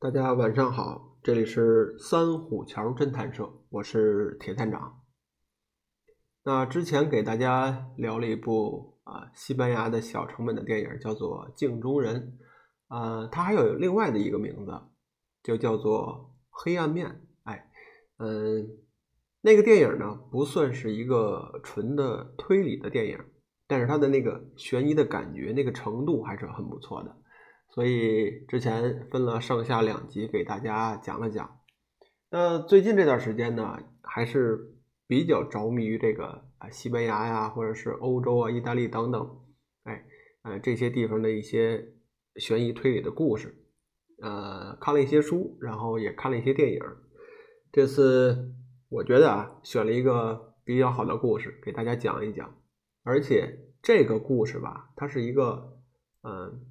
大家晚上好，这里是三虎桥侦探社，我是铁探长。那之前给大家聊了一部啊西班牙的小成本的电影，叫做《镜中人》，啊，它还有另外的一个名字，就叫做《黑暗面》。哎，嗯，那个电影呢不算是一个纯的推理的电影，但是它的那个悬疑的感觉，那个程度还是很不错的。所以之前分了上下两集给大家讲了讲。那最近这段时间呢，还是比较着迷于这个啊西班牙呀，或者是欧洲啊、意大利等等，哎，呃这些地方的一些悬疑推理的故事。呃，看了一些书，然后也看了一些电影。这次我觉得啊，选了一个比较好的故事给大家讲一讲。而且这个故事吧，它是一个嗯。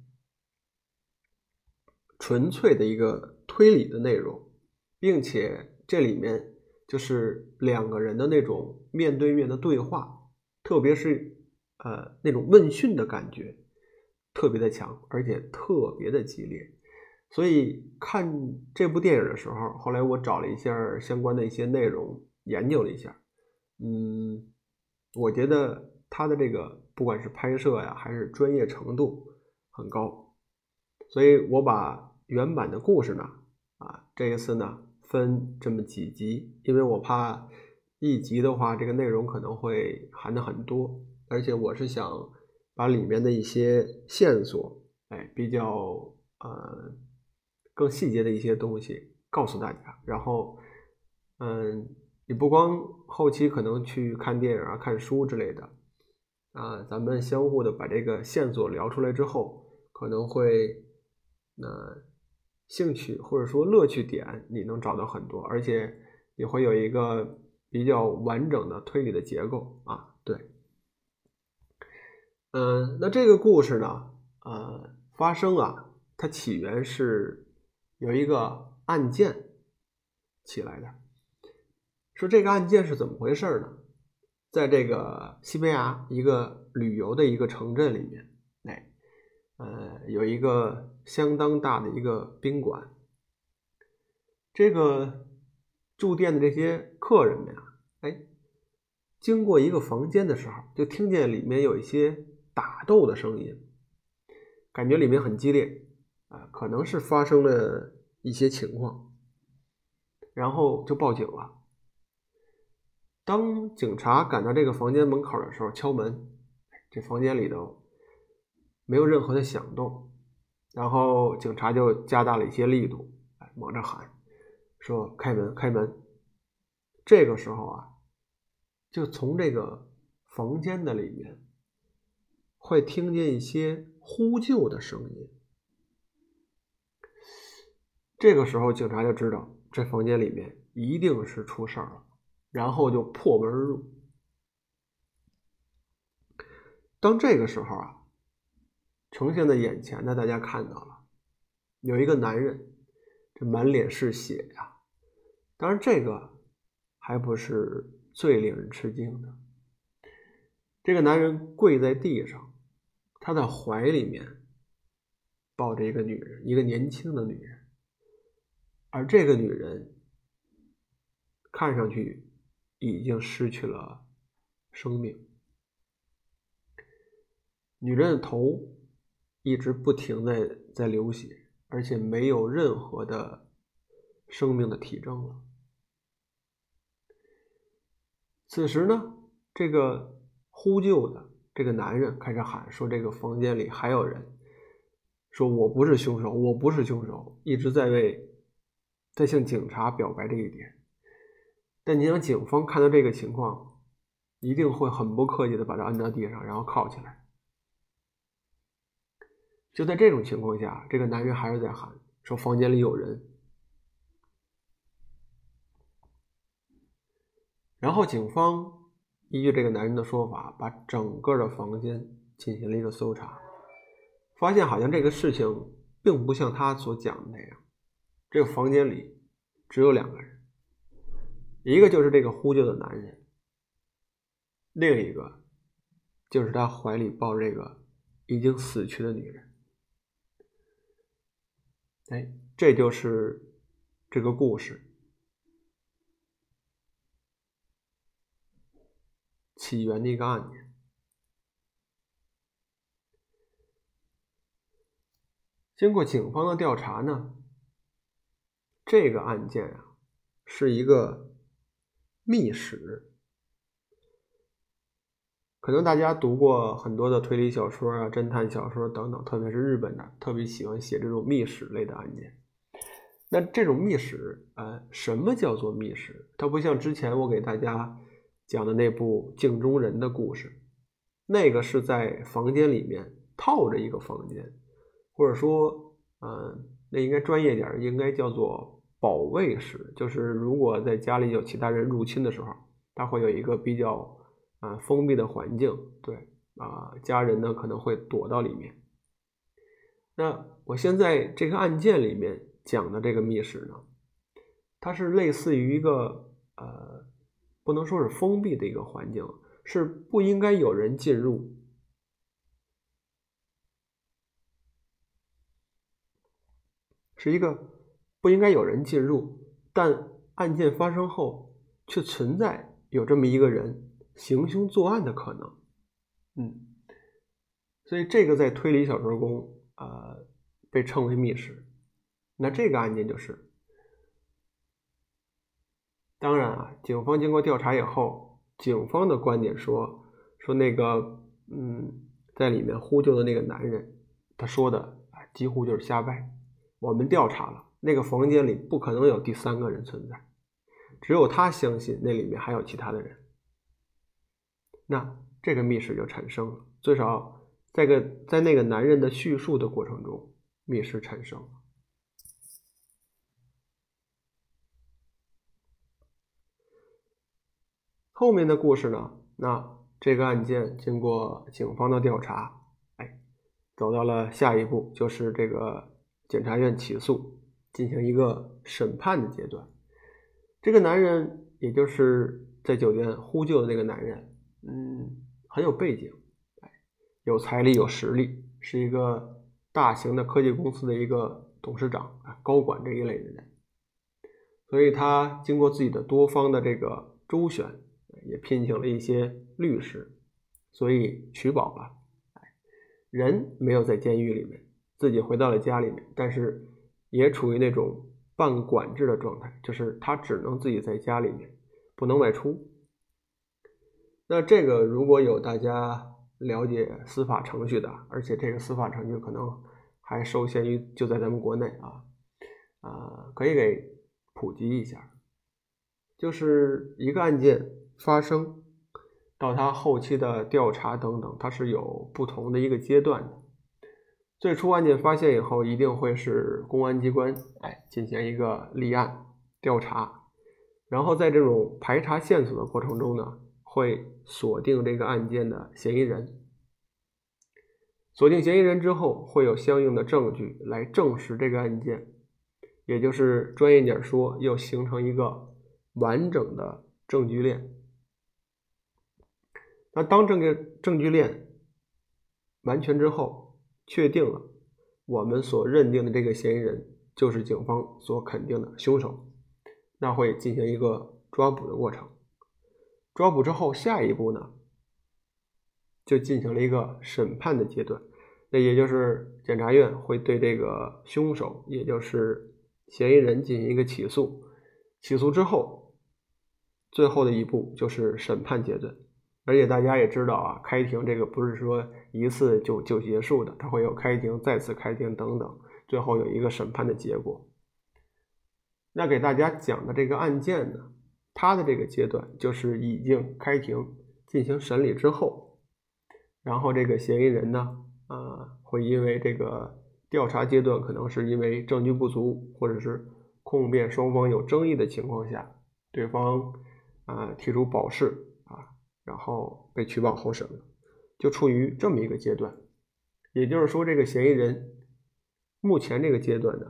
纯粹的一个推理的内容，并且这里面就是两个人的那种面对面的对话，特别是呃那种问讯的感觉特别的强，而且特别的激烈。所以看这部电影的时候，后来我找了一下相关的一些内容，研究了一下，嗯，我觉得他的这个不管是拍摄呀，还是专业程度很高，所以我把。原版的故事呢？啊，这一次呢分这么几集，因为我怕一集的话，这个内容可能会含的很多，而且我是想把里面的一些线索，哎，比较呃更细节的一些东西告诉大家。然后，嗯，你不光后期可能去看电影啊、看书之类的，啊，咱们相互的把这个线索聊出来之后，可能会那。兴趣或者说乐趣点，你能找到很多，而且也会有一个比较完整的推理的结构啊。对，嗯，那这个故事呢，呃，发生啊，它起源是有一个案件起来的。说这个案件是怎么回事呢？在这个西班牙一个旅游的一个城镇里面，哎。呃，有一个相当大的一个宾馆，这个住店的这些客人们啊，哎，经过一个房间的时候，就听见里面有一些打斗的声音，感觉里面很激烈啊，可能是发生了一些情况，然后就报警了。当警察赶到这个房间门口的时候，敲门，这房间里头。没有任何的响动，然后警察就加大了一些力度，哎，猛着喊，说：“开门，开门！”这个时候啊，就从这个房间的里面会听见一些呼救的声音。这个时候，警察就知道这房间里面一定是出事儿了，然后就破门而入。当这个时候啊。呈现在眼前的，大家看到了，有一个男人，这满脸是血呀。当然，这个还不是最令人吃惊的。这个男人跪在地上，他的怀里面抱着一个女人，一个年轻的女人，而这个女人看上去已经失去了生命。女人的头。一直不停的在流血，而且没有任何的生命的体征了。此时呢，这个呼救的这个男人开始喊说：“这个房间里还有人，说我不是凶手，我不是凶手。”一直在为在向警察表白这一点。但你想，警方看到这个情况，一定会很不客气的把他按到地上，然后铐起来。就在这种情况下，这个男人还是在喊说：“房间里有人。”然后警方依据这个男人的说法，把整个的房间进行了一个搜查，发现好像这个事情并不像他所讲的那样。这个房间里只有两个人，一个就是这个呼救的男人，另一个就是他怀里抱着这个已经死去的女人。哎，这就是这个故事起源的一个案件。经过警方的调查呢，这个案件啊是一个密室。可能大家读过很多的推理小说啊、侦探小说等等，特别是日本的，特别喜欢写这种密室类的案件。那这种密室，呃，什么叫做密室？它不像之前我给大家讲的那部镜中人的故事，那个是在房间里面套着一个房间。或者说，嗯，那应该专业点，应该叫做保卫室。就是如果在家里有其他人入侵的时候，它会有一个比较啊封闭的环境，对啊，家人呢可能会躲到里面。那我现在这个案件里面讲的这个密室呢，它是类似于一个呃，不能说是封闭的一个环境，是不应该有人进入。是一个不应该有人进入，但案件发生后却存在有这么一个人行凶作案的可能，嗯，所以这个在推理小说中啊被称为密室。那这个案件就是，当然啊，警方经过调查以后，警方的观点说说那个嗯，在里面呼救的那个男人，他说的啊几乎就是瞎掰。我们调查了，那个房间里不可能有第三个人存在，只有他相信那里面还有其他的人。那这个密室就产生了，最少在个在那个男人的叙述的过程中，密室产生了。后面的故事呢？那这个案件经过警方的调查，哎，走到了下一步，就是这个。检察院起诉，进行一个审判的阶段。这个男人，也就是在酒店呼救的那个男人，嗯，很有背景，有财力、有实力，是一个大型的科技公司的一个董事长啊，高管这一类的人。所以他经过自己的多方的这个周旋，也聘请了一些律师，所以取保了。人没有在监狱里面。自己回到了家里面，但是也处于那种半管制的状态，就是他只能自己在家里面，不能外出。那这个如果有大家了解司法程序的，而且这个司法程序可能还受限于就在咱们国内啊，啊，可以给普及一下，就是一个案件发生到他后期的调查等等，它是有不同的一个阶段的。最初案件发现以后，一定会是公安机关哎进行一个立案调查，然后在这种排查线索的过程中呢，会锁定这个案件的嫌疑人。锁定嫌疑人之后，会有相应的证据来证实这个案件，也就是专业点说，要形成一个完整的证据链。那当这个证据链完全之后，确定了，我们所认定的这个嫌疑人就是警方所肯定的凶手，那会进行一个抓捕的过程。抓捕之后，下一步呢，就进行了一个审判的阶段。那也就是检察院会对这个凶手，也就是嫌疑人进行一个起诉。起诉之后，最后的一步就是审判阶段。而且大家也知道啊，开庭这个不是说一次就就结束的，它会有开庭、再次开庭等等，最后有一个审判的结果。那给大家讲的这个案件呢，他的这个阶段就是已经开庭进行审理之后，然后这个嫌疑人呢，啊，会因为这个调查阶段可能是因为证据不足，或者是控辩双方有争议的情况下，对方啊提出保释啊。然后被取保候审，就处于这么一个阶段。也就是说，这个嫌疑人目前这个阶段呢，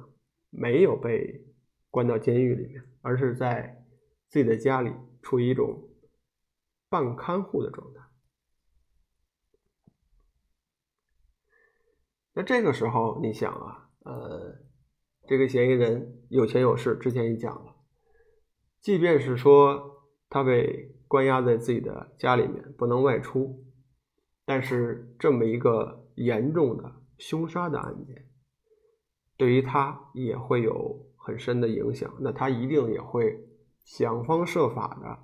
没有被关到监狱里面，而是在自己的家里处于一种半看护的状态。那这个时候，你想啊，呃，这个嫌疑人有钱有势，之前也讲了，即便是说他被关押在自己的家里面，不能外出，但是这么一个严重的凶杀的案件，对于他也会有很深的影响。那他一定也会想方设法的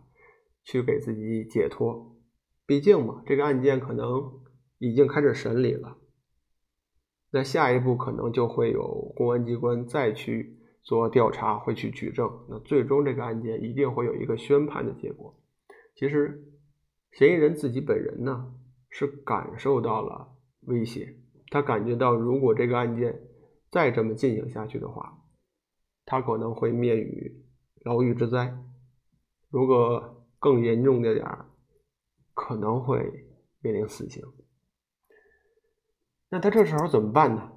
去给自己解脱，毕竟嘛，这个案件可能已经开始审理了。那下一步可能就会有公安机关再去做调查，会去举证。那最终这个案件一定会有一个宣判的结果。其实，嫌疑人自己本人呢是感受到了威胁，他感觉到如果这个案件再这么进行下去的话，他可能会免于牢狱之灾。如果更严重的点儿，可能会面临死刑。那他这时候怎么办呢？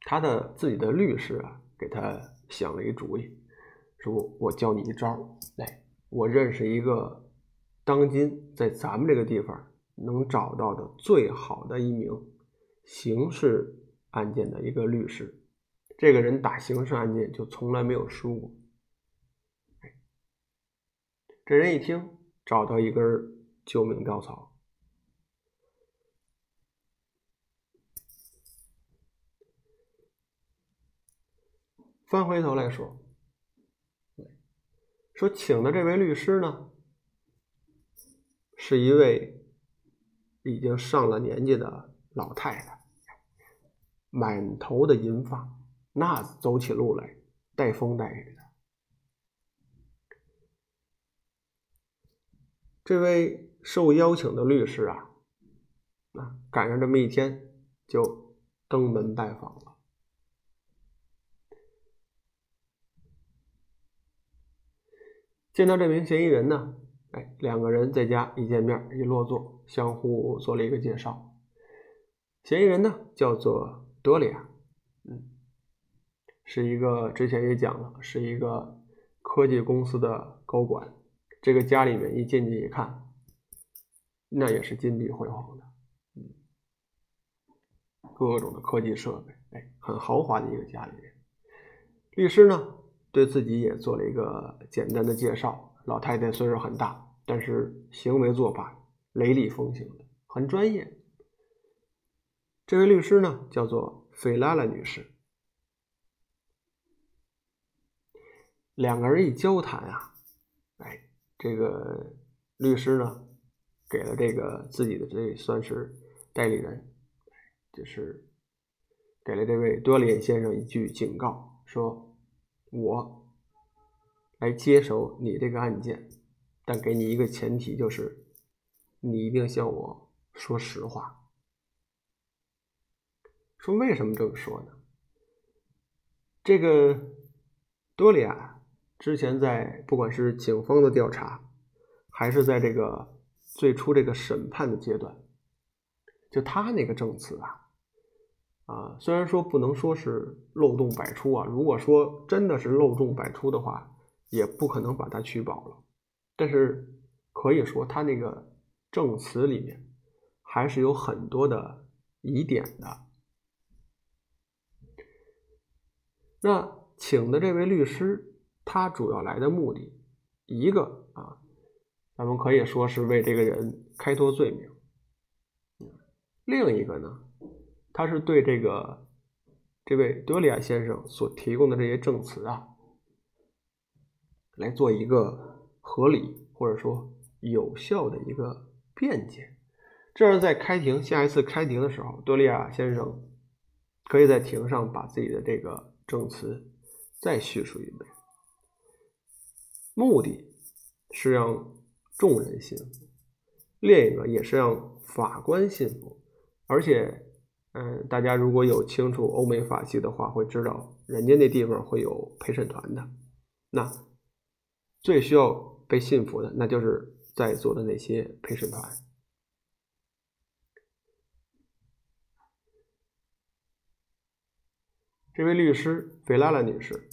他的自己的律师啊，给他想了一主意，说：“我教你一招，来，我认识一个当今在咱们这个地方能找到的最好的一名刑事案件的一个律师，这个人打刑事案件就从来没有输过。”这人一听，找到一根救命稻草。翻回头来说，说请的这位律师呢，是一位已经上了年纪的老太太，满头的银发，那走起路来带风带雨的。这位受邀请的律师啊，啊，赶上这么一天，就登门拜访了。见到这名嫌疑人呢，哎，两个人在家一见面一落座，相互做了一个介绍。嫌疑人呢叫做多利亚，是一个之前也讲了，是一个科技公司的高管。这个家里面一进去一看，那也是金碧辉煌的，嗯，各种的科技设备，哎，很豪华的一个家里面。律师呢？对自己也做了一个简单的介绍。老太太岁数很大，但是行为做法雷厉风行的，很专业。这位律师呢，叫做菲拉拉女士。两个人一交谈啊，哎，这个律师呢，给了这个自己的这算是代理人，就是给了这位多连先生一句警告，说。我来接手你这个案件，但给你一个前提，就是你一定向我说实话。说为什么这么说呢？这个多利亚之前在不管是警方的调查，还是在这个最初这个审判的阶段，就他那个证词啊。啊，虽然说不能说是漏洞百出啊，如果说真的是漏洞百出的话，也不可能把他取保了。但是可以说他那个证词里面还是有很多的疑点的。那请的这位律师，他主要来的目的，一个啊，咱们可以说是为这个人开脱罪名。另一个呢？他是对这个这位德里亚先生所提供的这些证词啊，来做一个合理或者说有效的一个辩解，这样在开庭下一次开庭的时候，多利亚先生可以在庭上把自己的这个证词再叙述一遍，目的是让众人信服，另一个也是让法官信服，而且。嗯，大家如果有清楚欧美法系的话，会知道人家那地方会有陪审团的。那最需要被信服的，那就是在座的那些陪审团。这位律师菲拉拉女士，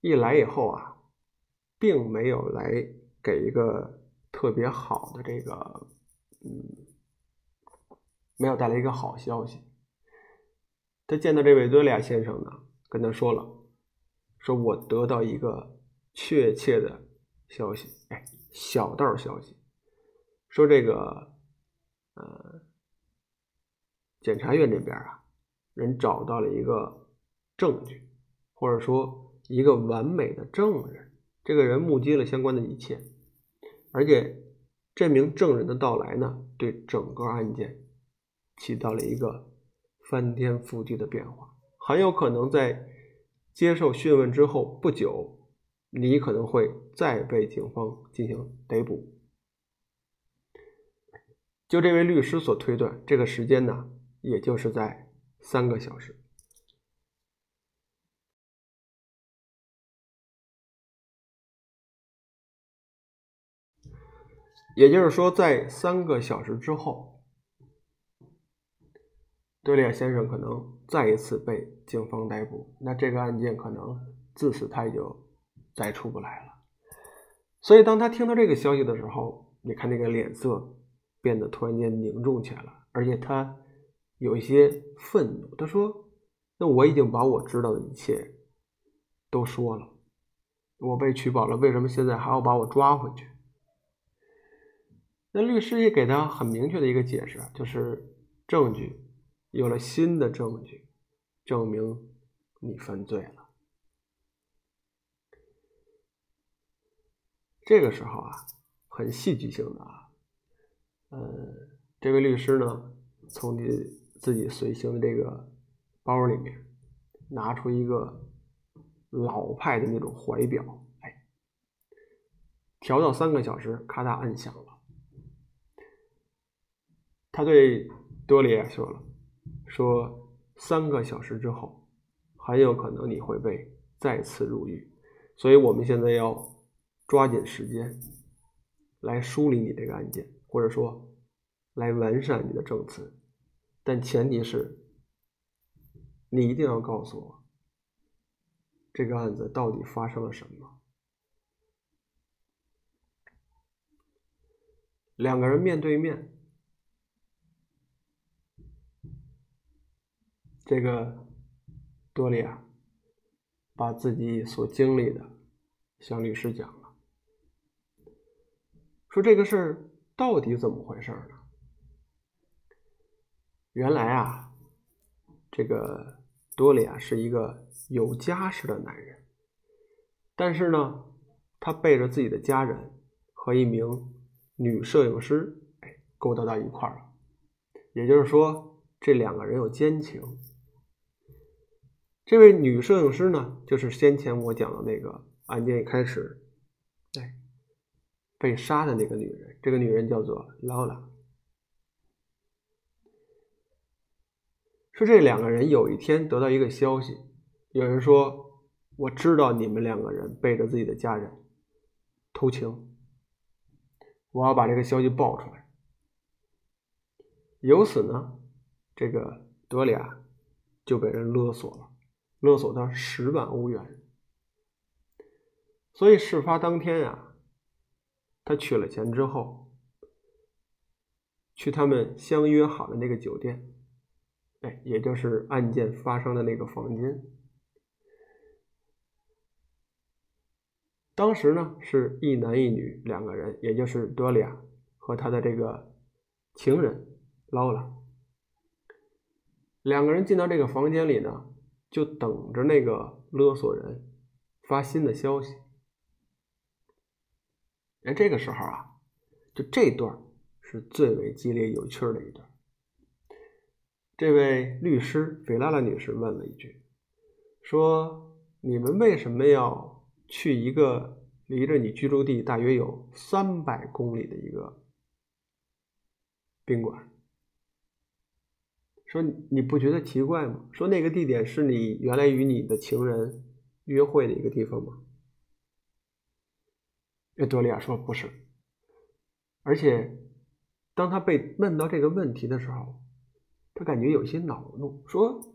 一来以后啊，并没有来给一个特别好的这个，嗯。没有带来一个好消息，他见到这位多利亚先生呢，跟他说了，说我得到一个确切的消息，哎，小道消息，说这个呃，检察院这边啊，人找到了一个证据，或者说一个完美的证人，这个人目击了相关的一切，而且这名证人的到来呢，对整个案件起到了一个。翻天覆地的变化，很有可能在接受讯问之后不久，你可能会再被警方进行逮捕。就这位律师所推断，这个时间呢，也就是在三个小时，也就是说，在三个小时之后。多利亚先生可能再一次被警方逮捕，那这个案件可能自此他也就再出不来了。所以，当他听到这个消息的时候，你看那个脸色变得突然间凝重起来了，而且他有一些愤怒。他说：“那我已经把我知道的一切都说了，我被取保了，为什么现在还要把我抓回去？”那律师也给他很明确的一个解释，就是证据。有了新的证据，证明你犯罪了。这个时候啊，很戏剧性的啊，呃，这位律师呢，从你自己随行的这个包里面拿出一个老派的那种怀表，哎，调到三个小时，咔嗒按响。他对多利亚说了。说三个小时之后，很有可能你会被再次入狱，所以我们现在要抓紧时间来梳理你这个案件，或者说来完善你的证词，但前提是你一定要告诉我这个案子到底发生了什么。两个人面对面。这个多利亚把自己所经历的向律师讲了，说这个事儿到底怎么回事呢？原来啊，这个多利亚是一个有家室的男人，但是呢，他背着自己的家人和一名女摄影师，哎，勾搭到一块儿了，也就是说，这两个人有奸情。这位女摄影师呢，就是先前我讲的那个案件一开始，哎，被杀的那个女人。这个女人叫做劳拉。说这两个人有一天得到一个消息，有人说：“我知道你们两个人背着自己的家人偷情，我要把这个消息爆出来。”由此呢，这个德里亚就被人勒索了。勒索他十万欧元，所以事发当天呀，他取了钱之后，去他们相约好的那个酒店，哎，也就是案件发生的那个房间。当时呢是一男一女两个人，也就是多利亚和他的这个情人劳拉，两个人进到这个房间里呢。就等着那个勒索人发新的消息。哎，这个时候啊，就这段是最为激烈有趣的一段。这位律师菲拉拉女士问了一句：“说你们为什么要去一个离着你居住地大约有三百公里的一个宾馆？”说你不觉得奇怪吗？说那个地点是你原来与你的情人约会的一个地方吗？这多利亚说不是，而且当他被问到这个问题的时候，他感觉有些恼怒，说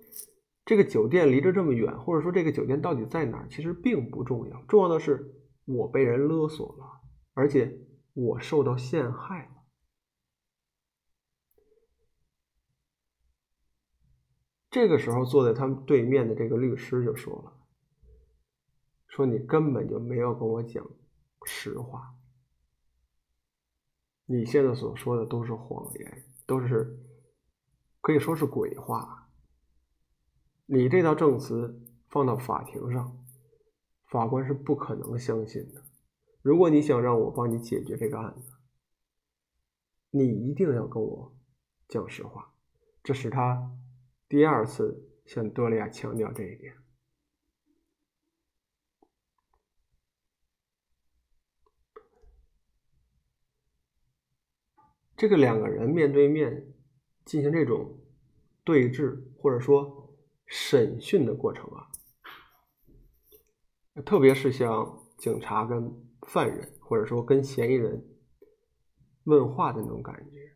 这个酒店离着这么远，或者说这个酒店到底在哪儿，其实并不重要，重要的是我被人勒索了，而且我受到陷害了。这个时候坐在他们对面的这个律师就说了：“说你根本就没有跟我讲实话，你现在所说的都是谎言，都是可以说是鬼话。你这套证词放到法庭上，法官是不可能相信的。如果你想让我帮你解决这个案子，你一定要跟我讲实话。”这是他。第二次向多利亚强调这一点。这个两个人面对面进行这种对峙或者说审讯的过程啊，特别是像警察跟犯人或者说跟嫌疑人问话的那种感觉。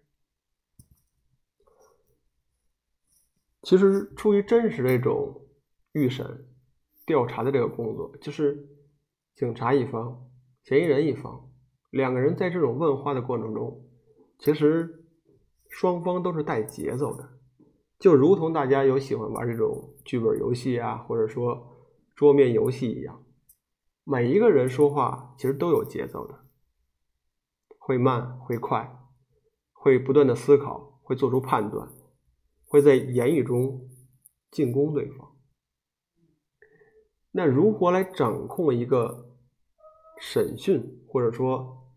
其实，出于真实这种预审、调查的这个工作，就是警察一方、嫌疑人一方两个人在这种问话的过程中，其实双方都是带节奏的，就如同大家有喜欢玩这种剧本游戏啊，或者说桌面游戏一样，每一个人说话其实都有节奏的，会慢会快，会不断的思考，会做出判断。会在言语中进攻对方。那如何来掌控一个审讯或者说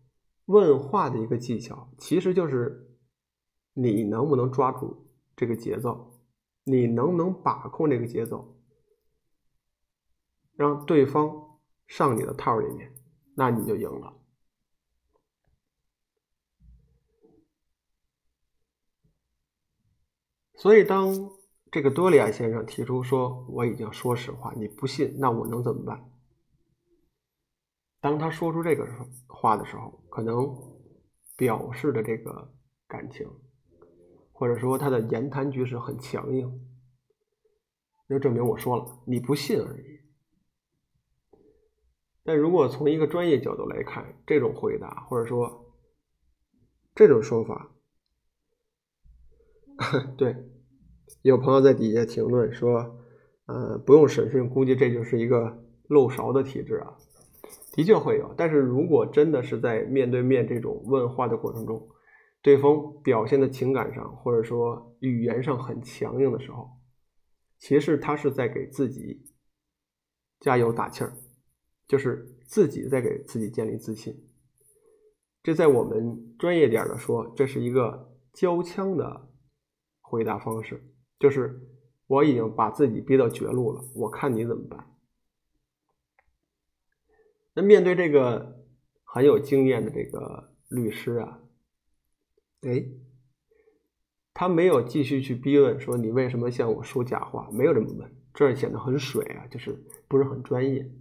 问话的一个技巧，其实就是你能不能抓住这个节奏，你能不能把控这个节奏，让对方上你的套里面，那你就赢了。所以，当这个多利亚先生提出说我已经说实话，你不信，那我能怎么办？当他说出这个话的时候，可能表示的这个感情，或者说他的言谈举止很强硬，就证明我说了你不信而已。但如果从一个专业角度来看，这种回答或者说这种说法，对。有朋友在底下评论说：“呃，不用审讯，估计这就是一个漏勺的体制啊。”的确会有，但是如果真的是在面对面这种问话的过程中，对方表现的情感上或者说语言上很强硬的时候，其实他是在给自己加油打气儿，就是自己在给自己建立自信。这在我们专业点的说，这是一个交枪的回答方式。就是我已经把自己逼到绝路了，我看你怎么办。那面对这个很有经验的这个律师啊，哎，他没有继续去逼问说你为什么向我说假话，没有这么问，这显得很水啊，就是不是很专业。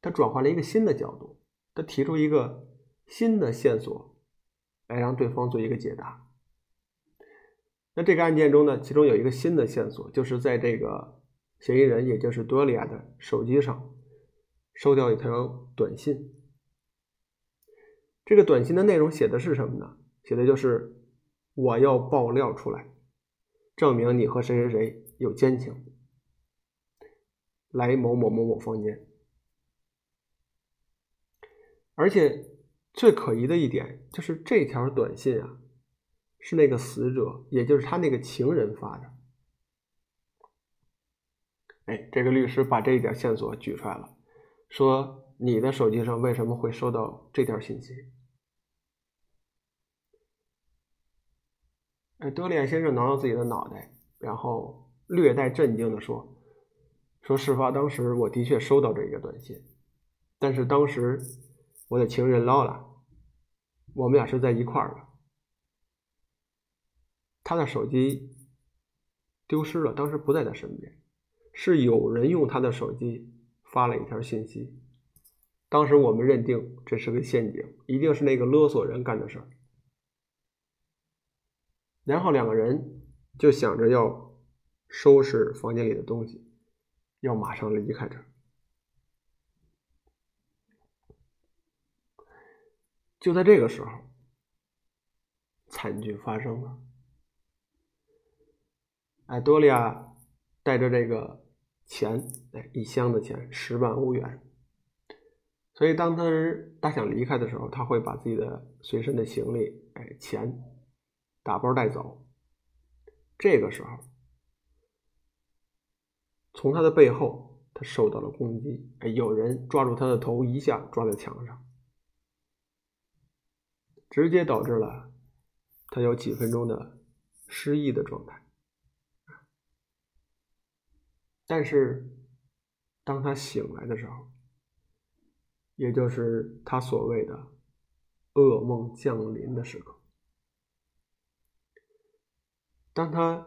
他转换了一个新的角度，他提出一个新的线索，来让对方做一个解答。那这个案件中呢，其中有一个新的线索，就是在这个嫌疑人，也就是多利亚的手机上收到一条短信。这个短信的内容写的是什么呢？写的就是我要爆料出来，证明你和谁谁谁有奸情，来某某某某房间。而且最可疑的一点就是这条短信啊。是那个死者，也就是他那个情人发的。哎，这个律师把这一点线索举出来了，说你的手机上为什么会收到这条信息？哎，德里安先生挠挠自己的脑袋，然后略带震惊的说：“说事发当时，我的确收到这一个短信，但是当时我的情人捞了，我们俩是在一块儿的。”他的手机丢失了，当时不在他身边，是有人用他的手机发了一条信息。当时我们认定这是个陷阱，一定是那个勒索人干的事儿。然后两个人就想着要收拾房间里的东西，要马上离开这儿。就在这个时候，惨剧发生了。哎，多利亚带着这个钱，哎，一箱的钱，十万欧元。所以，当他他想离开的时候，他会把自己的随身的行李，哎，钱打包带走。这个时候，从他的背后，他受到了攻击，哎，有人抓住他的头，一下抓在墙上，直接导致了他有几分钟的失忆的状态。但是，当他醒来的时候，也就是他所谓的噩梦降临的时刻。当他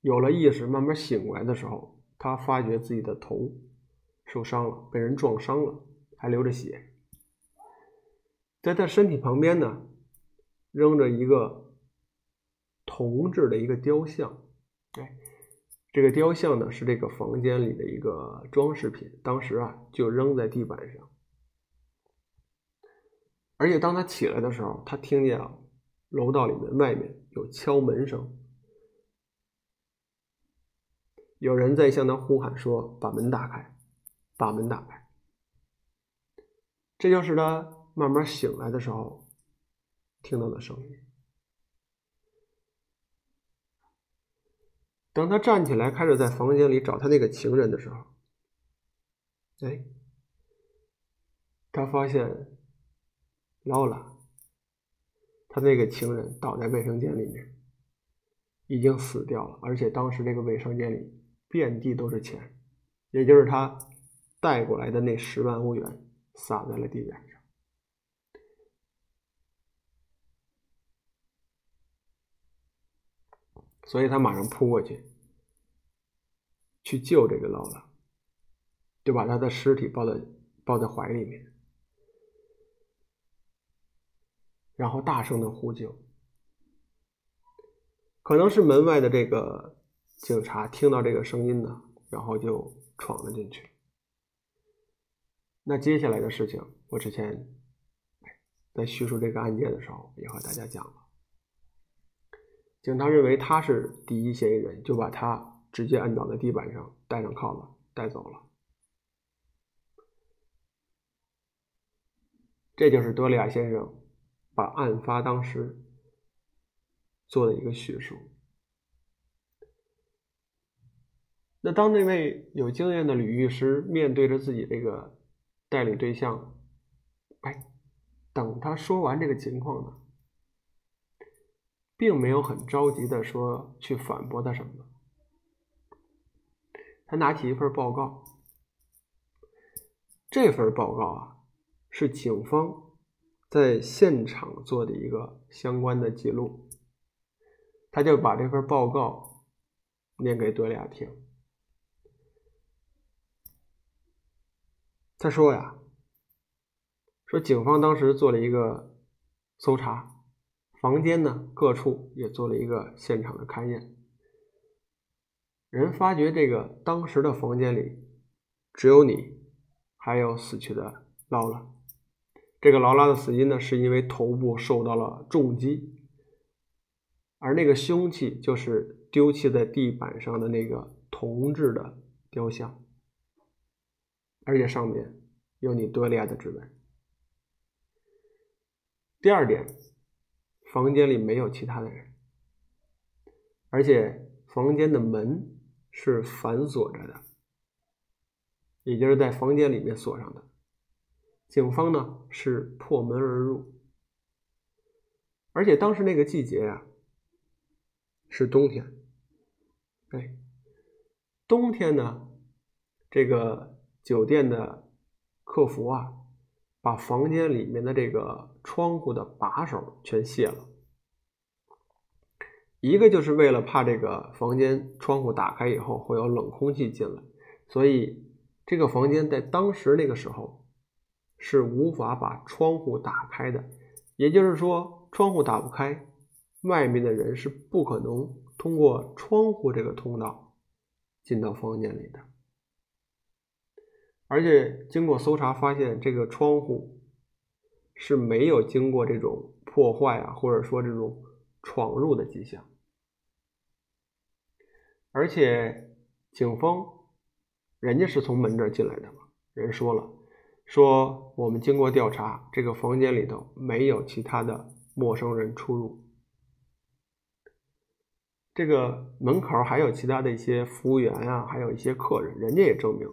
有了意识，慢慢醒过来的时候，他发觉自己的头受伤了，被人撞伤了，还流着血。在他身体旁边呢，扔着一个铜制的一个雕像，哎。这个雕像呢是这个房间里的一个装饰品，当时啊就扔在地板上。而且当他起来的时候，他听见啊楼道里面外面有敲门声，有人在向他呼喊说：“把门打开，把门打开。”这就是他慢慢醒来的时候听到的声音。当他站起来，开始在房间里找他那个情人的时候，哎，他发现劳拉，他那个情人倒在卫生间里面，已经死掉了，而且当时这个卫生间里遍地都是钱，也就是他带过来的那十万欧元洒在了地板上，所以他马上扑过去。去救这个劳拉，就把他的尸体抱在抱在怀里面，然后大声的呼救。可能是门外的这个警察听到这个声音呢，然后就闯了进去。那接下来的事情，我之前在叙述这个案件的时候也和大家讲了。警察认为他是第一嫌疑人，就把他。直接按倒在地板上，带上铐子带走了。这就是德里亚先生把案发当时做的一个叙述。那当那位有经验的吕律师面对着自己这个代理对象，哎，等他说完这个情况呢，并没有很着急的说去反驳他什么。他拿起一份报告，这份报告啊是警方在现场做的一个相关的记录。他就把这份报告念给德利亚听。他说呀，说警方当时做了一个搜查，房间呢各处也做了一个现场的勘验。人发觉这个当时的房间里只有你，还有死去的劳拉。这个劳拉的死因呢，是因为头部受到了重击，而那个凶器就是丢弃在地板上的那个铜制的雕像，而且上面有你多利亚的指纹。第二点，房间里没有其他的人，而且房间的门。是反锁着的，也就是在房间里面锁上的。警方呢是破门而入，而且当时那个季节呀是冬天。哎，冬天呢，这个酒店的客服啊，把房间里面的这个窗户的把手全卸了。一个就是为了怕这个房间窗户打开以后会有冷空气进来，所以这个房间在当时那个时候是无法把窗户打开的。也就是说，窗户打不开，外面的人是不可能通过窗户这个通道进到房间里的。而且经过搜查发现，这个窗户是没有经过这种破坏啊，或者说这种闯入的迹象。而且，警方人家是从门这儿进来的嘛，人说了，说我们经过调查，这个房间里头没有其他的陌生人出入。这个门口还有其他的一些服务员啊，还有一些客人，人家也证明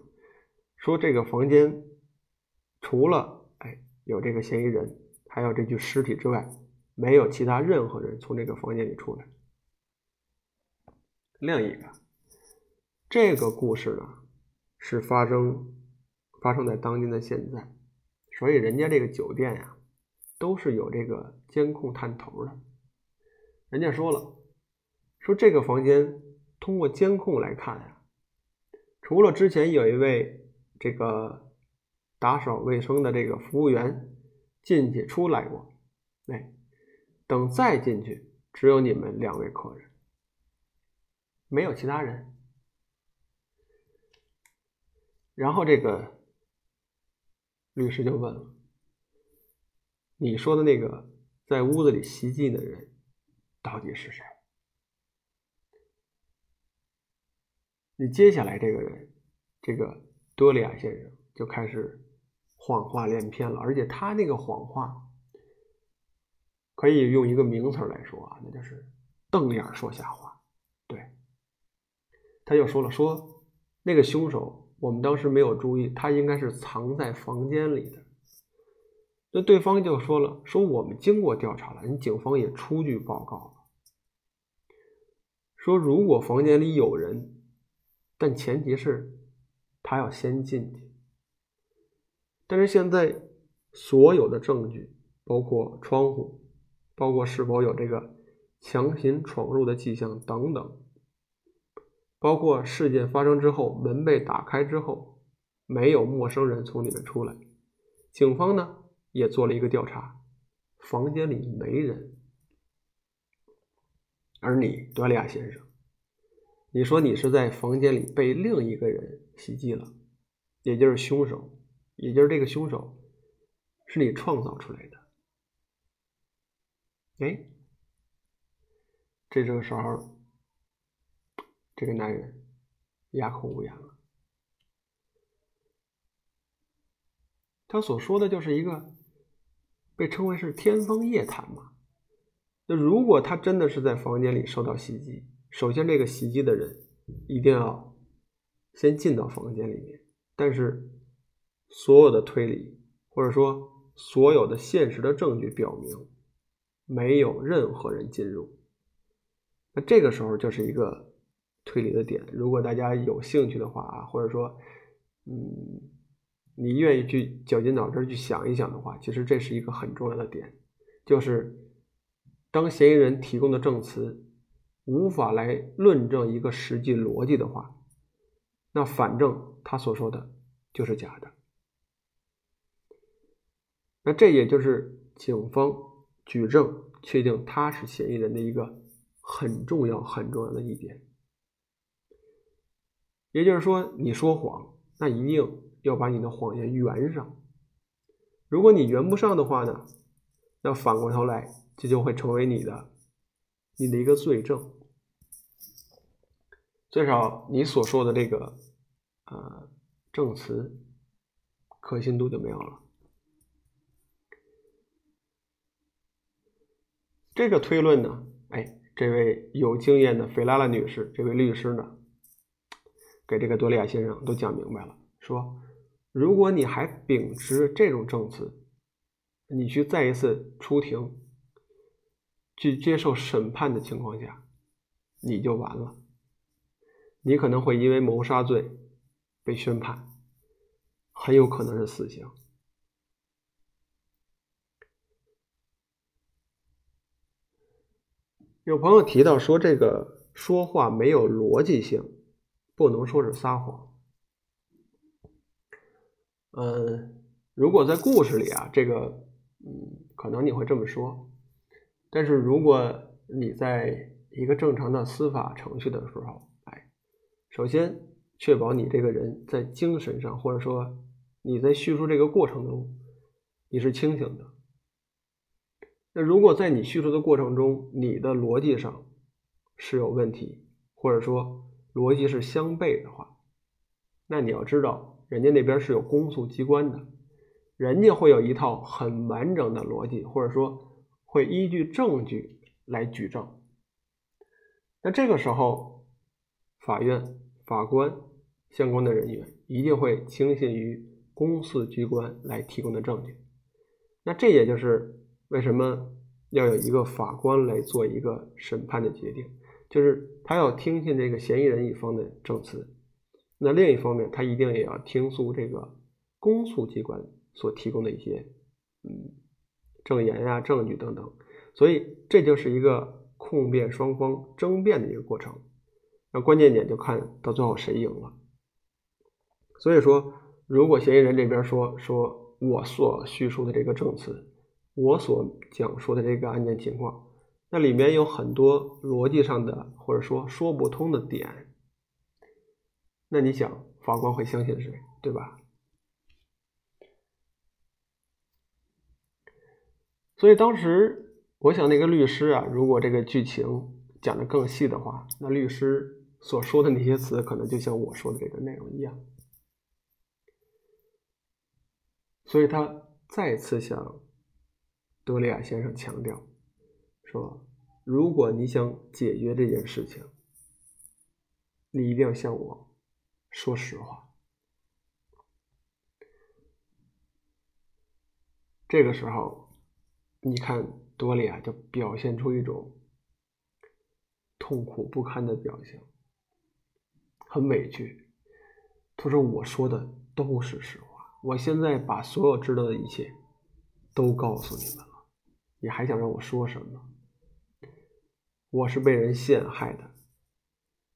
说这个房间除了哎有这个嫌疑人，还有这具尸体之外，没有其他任何人从这个房间里出来。另一个，这个故事呢是发生发生在当今的现在，所以人家这个酒店呀都是有这个监控探头的，人家说了。说这个房间通过监控来看呀，除了之前有一位这个打扫卫生的这个服务员进去出来过，哎，等再进去只有你们两位客人，没有其他人。然后这个律师就问了：“你说的那个在屋子里袭击的人到底是谁？”你接下来这个人，这个多利亚先生就开始谎话连篇了，而且他那个谎话可以用一个名词来说啊，那就是瞪眼说瞎话。对，他就说了，说那个凶手我们当时没有注意，他应该是藏在房间里的。那对方就说了，说我们经过调查了，人警方也出具报告了，说如果房间里有人。但前提是，他要先进去。但是现在所有的证据，包括窗户，包括是否有这个强行闯入的迹象等等，包括事件发生之后门被打开之后没有陌生人从里面出来，警方呢也做了一个调查，房间里没人。而你，多利亚先生。你说你是在房间里被另一个人袭击了，也就是凶手，也就是这个凶手是你创造出来的。哎，这个时候，这个男人哑口无言了。他所说的就是一个被称为是天方夜谭嘛。那如果他真的是在房间里受到袭击？首先，这个袭击的人一定要先进到房间里面，但是所有的推理或者说所有的现实的证据表明，没有任何人进入。那这个时候就是一个推理的点。如果大家有兴趣的话啊，或者说，嗯，你愿意去绞尽脑汁去想一想的话，其实这是一个很重要的点，就是当嫌疑人提供的证词。无法来论证一个实际逻辑的话，那反正他所说的就是假的。那这也就是警方举证确定他是嫌疑人的一个很重要、很重要的一点。也就是说，你说谎，那一定要把你的谎言圆上。如果你圆不上的话呢，那反过头来，这就会成为你的你的一个罪证。最少你所说的这个，呃，证词可信度就没有了。这个推论呢，哎，这位有经验的菲拉拉女士，这位律师呢，给这个多利亚先生都讲明白了，说，如果你还秉持这种证词，你去再一次出庭，去接受审判的情况下，你就完了。你可能会因为谋杀罪被宣判，很有可能是死刑。有朋友提到说，这个说话没有逻辑性，不能说是撒谎。嗯，如果在故事里啊，这个嗯，可能你会这么说，但是如果你在一个正常的司法程序的时候，首先，确保你这个人在精神上，或者说你在叙述这个过程中，你是清醒的。那如果在你叙述的过程中，你的逻辑上是有问题，或者说逻辑是相悖的话，那你要知道，人家那边是有公诉机关的，人家会有一套很完整的逻辑，或者说会依据证据来举证。那这个时候，法院、法官相关的人员一定会轻信于公诉机关来提供的证据。那这也就是为什么要有一个法官来做一个审判的决定。就是他要听信这个嫌疑人一方的证词，那另一方面，他一定也要听诉这个公诉机关所提供的一些嗯证言呀、证据等等，所以这就是一个控辩双方争辩的一个过程。那关键点就看到最后谁赢了。所以说，如果嫌疑人这边说说我所叙述的这个证词，我所讲述的这个案件情况。那里面有很多逻辑上的，或者说说不通的点。那你想，法官会相信谁，对吧？所以当时，我想那个律师啊，如果这个剧情讲的更细的话，那律师所说的那些词，可能就像我说的这个内容一样。所以他再次向德里亚先生强调。说，如果你想解决这件事情，你一定要向我说实话。这个时候，你看多利亚就表现出一种痛苦不堪的表情，很委屈。他说：“我说的都是实话，我现在把所有知道的一切都告诉你们了，你还想让我说什么？”我是被人陷害的，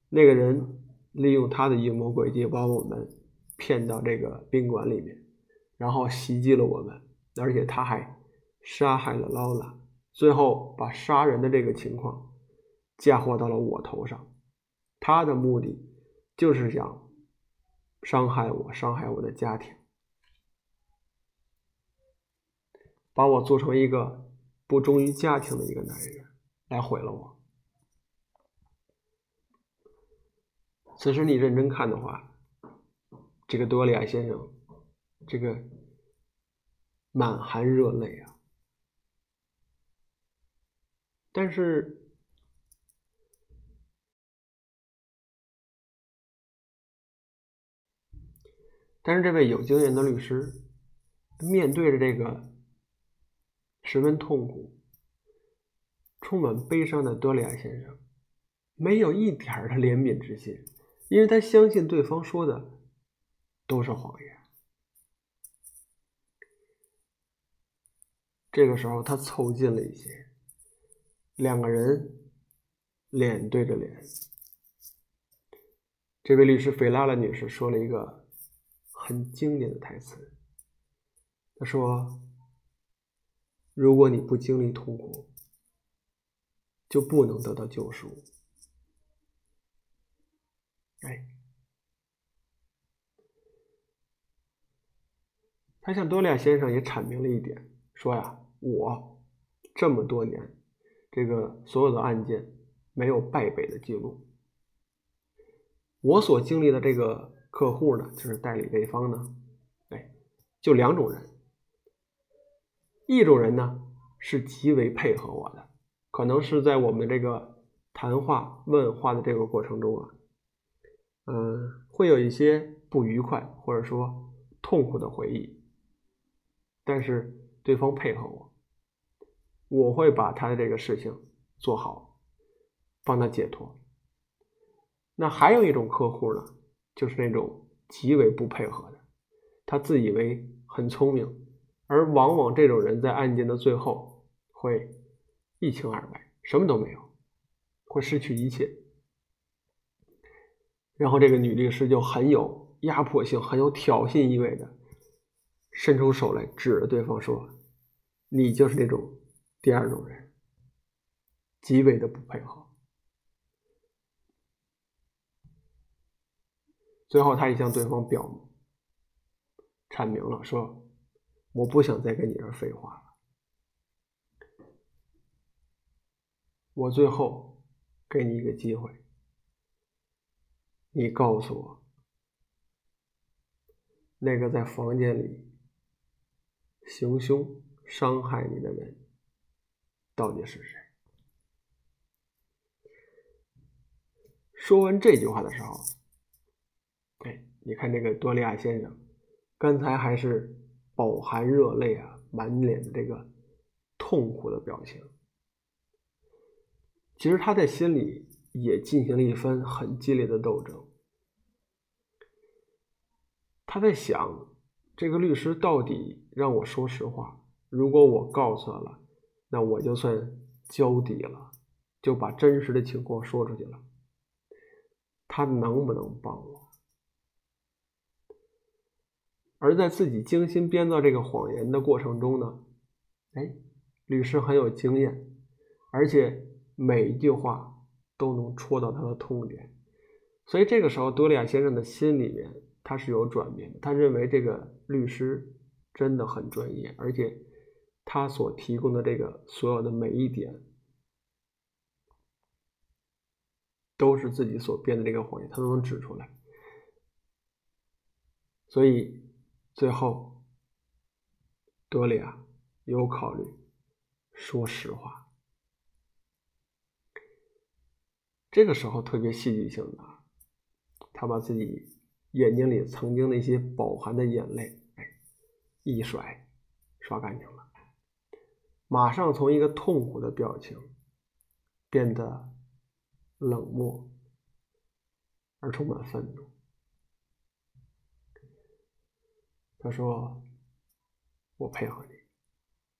那个人利用他的阴谋诡计把我们骗到这个宾馆里面，然后袭击了我们，而且他还杀害了劳拉，最后把杀人的这个情况嫁祸到了我头上。他的目的就是想伤害我，伤害我的家庭，把我做成一个不忠于家庭的一个男人，来毁了我。此时你认真看的话，这个多利亚先生，这个满含热泪啊。但是，但是这位有经验的律师，面对着这个十分痛苦、充满悲伤的多利亚先生，没有一点的怜悯之心。因为他相信对方说的都是谎言。这个时候，他凑近了一些，两个人脸对着脸。这位律师菲拉拉女士说了一个很经典的台词，他说：“如果你不经历痛苦，就不能得到救赎。”哎，他向多利亚先生也阐明了一点，说呀，我这么多年，这个所有的案件没有败北的记录。我所经历的这个客户呢，就是代理对方呢，哎，就两种人，一种人呢是极为配合我的，可能是在我们这个谈话问话的这个过程中啊。嗯，会有一些不愉快或者说痛苦的回忆，但是对方配合我，我会把他的这个事情做好，帮他解脱。那还有一种客户呢，就是那种极为不配合的，他自以为很聪明，而往往这种人在案件的最后会一清二白，什么都没有，会失去一切。然后这个女律师就很有压迫性、很有挑衅意味的伸出手来，指着对方说：“你就是那种第二种人，极为的不配合。”最后，他也向对方表阐明了，说：“我不想再跟你这废话了，我最后给你一个机会。”你告诉我，那个在房间里行凶伤害你的人到底是谁？”说完这句话的时候，你看这个多利亚先生，刚才还是饱含热泪啊，满脸的这个痛苦的表情。其实他在心里也进行了一番很激烈的斗争。他在想，这个律师到底让我说实话？如果我告诉他了，那我就算交底了，就把真实的情况说出去了。他能不能帮我？而在自己精心编造这个谎言的过程中呢？哎，律师很有经验，而且每一句话都能戳到他的痛点，所以这个时候多利亚先生的心里面他是有转变的。他认为这个律师真的很专业，而且他所提供的这个所有的每一点。都是自己所编的这个谎言，他都能指出来。所以最后，多利亚有考虑说实话。这个时候特别戏剧性的，他把自己眼睛里曾经那些饱含的眼泪，哎，一甩，刷干净了，马上从一个痛苦的表情变得。冷漠而充满愤怒。他说：“我配合你，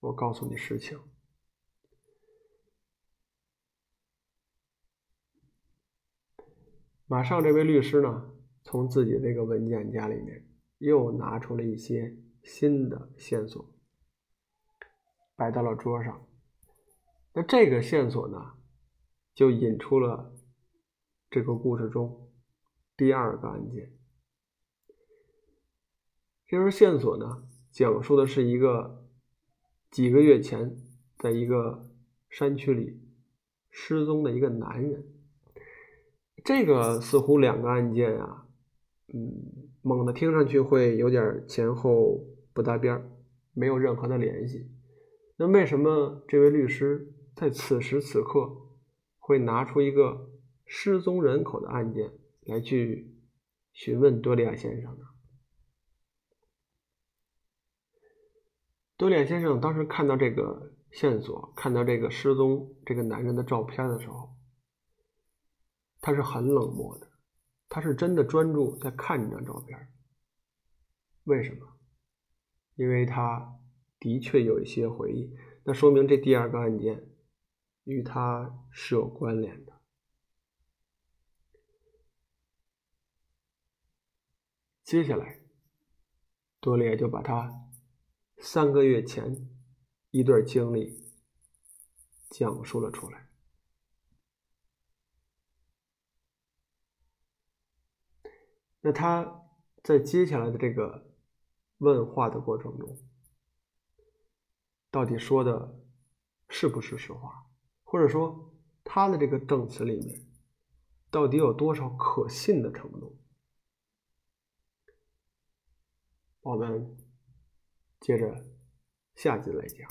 我告诉你实情。”马上，这位律师呢，从自己这个文件夹里面又拿出了一些新的线索，摆到了桌上。那这个线索呢？就引出了这个故事中第二个案件。这根线索呢，讲述的是一个几个月前在一个山区里失踪的一个男人。这个似乎两个案件啊，嗯，猛的听上去会有点前后不搭边儿没有任何的联系。那为什么这位律师在此时此刻？会拿出一个失踪人口的案件来去询问多利亚先生呢。多利先生当时看到这个线索，看到这个失踪这个男人的照片的时候，他是很冷漠的，他是真的专注在看这张照片。为什么？因为他的确有一些回忆，那说明这第二个案件。与他是有关联的。接下来，多列就把他三个月前一段经历讲述了出来。那他在接下来的这个问话的过程中，到底说的是不是实话？或者说，他的这个证词里面到底有多少可信的程度？我们接着下集来讲。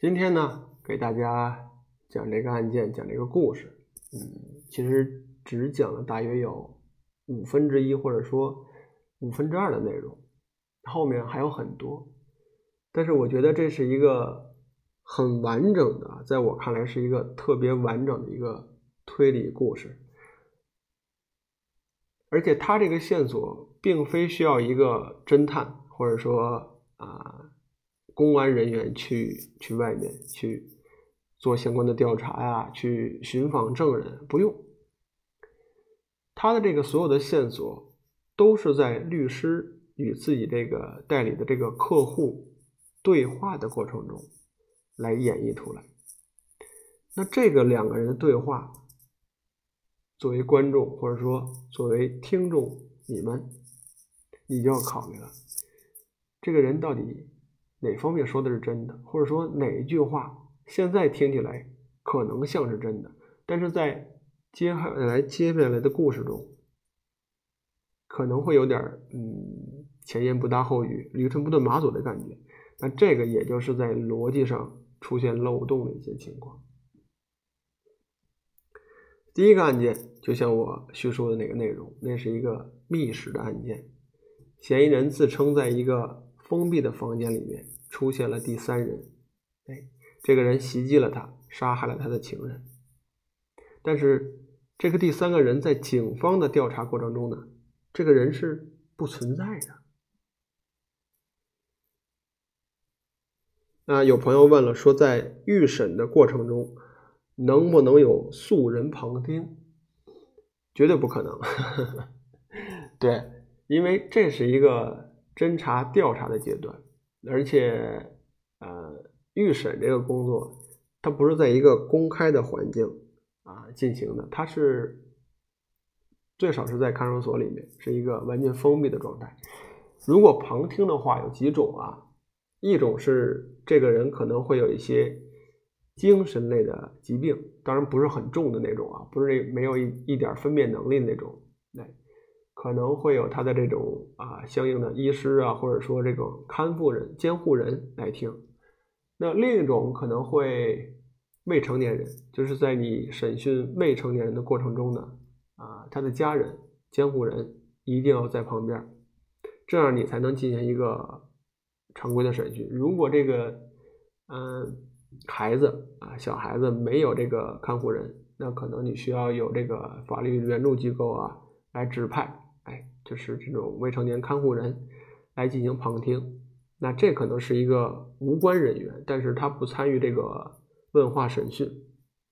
今天呢，给大家讲这个案件，讲这个故事。嗯，其实只讲了大约有五分之一，或者说五分之二的内容。后面还有很多，但是我觉得这是一个很完整的，在我看来是一个特别完整的一个推理故事，而且他这个线索并非需要一个侦探或者说啊公安人员去去外面去做相关的调查呀，去寻访证人，不用，他的这个所有的线索都是在律师。与自己这个代理的这个客户对话的过程中来演绎出来。那这个两个人的对话，作为观众或者说作为听众，你们你就要考虑了，这个人到底哪方面说的是真的，或者说哪一句话现在听起来可能像是真的，但是在接下来接下来的故事中，可能会有点嗯前言不搭后语、驴唇不对马嘴的感觉。那这个也就是在逻辑上出现漏洞的一些情况。第一个案件就像我叙述的那个内容，那是一个密室的案件，嫌疑人自称在一个封闭的房间里面出现了第三人，哎，这个人袭击了他，杀害了他的情人。但是这个第三个人在警方的调查过程中呢，这个人是不存在的。那有朋友问了，说在预审的过程中，能不能有素人旁听？绝对不可能。对，因为这是一个侦查调查的阶段，而且，呃，预审这个工作，它不是在一个公开的环境啊进行的，它是最少是在看守所里面，是一个完全封闭的状态。如果旁听的话，有几种啊？一种是这个人可能会有一些精神类的疾病，当然不是很重的那种啊，不是没有一一点分辨能力那种，那可能会有他的这种啊相应的医师啊，或者说这种看护人、监护人来听。那另一种可能会未成年人，就是在你审讯未成年人的过程中呢，啊，他的家人、监护人一定要在旁边，这样你才能进行一个。常规的审讯，如果这个嗯孩子啊小孩子没有这个看护人，那可能你需要有这个法律援助机构啊来指派，哎，就是这种未成年看护人来进行旁听。那这可能是一个无关人员，但是他不参与这个问话审讯，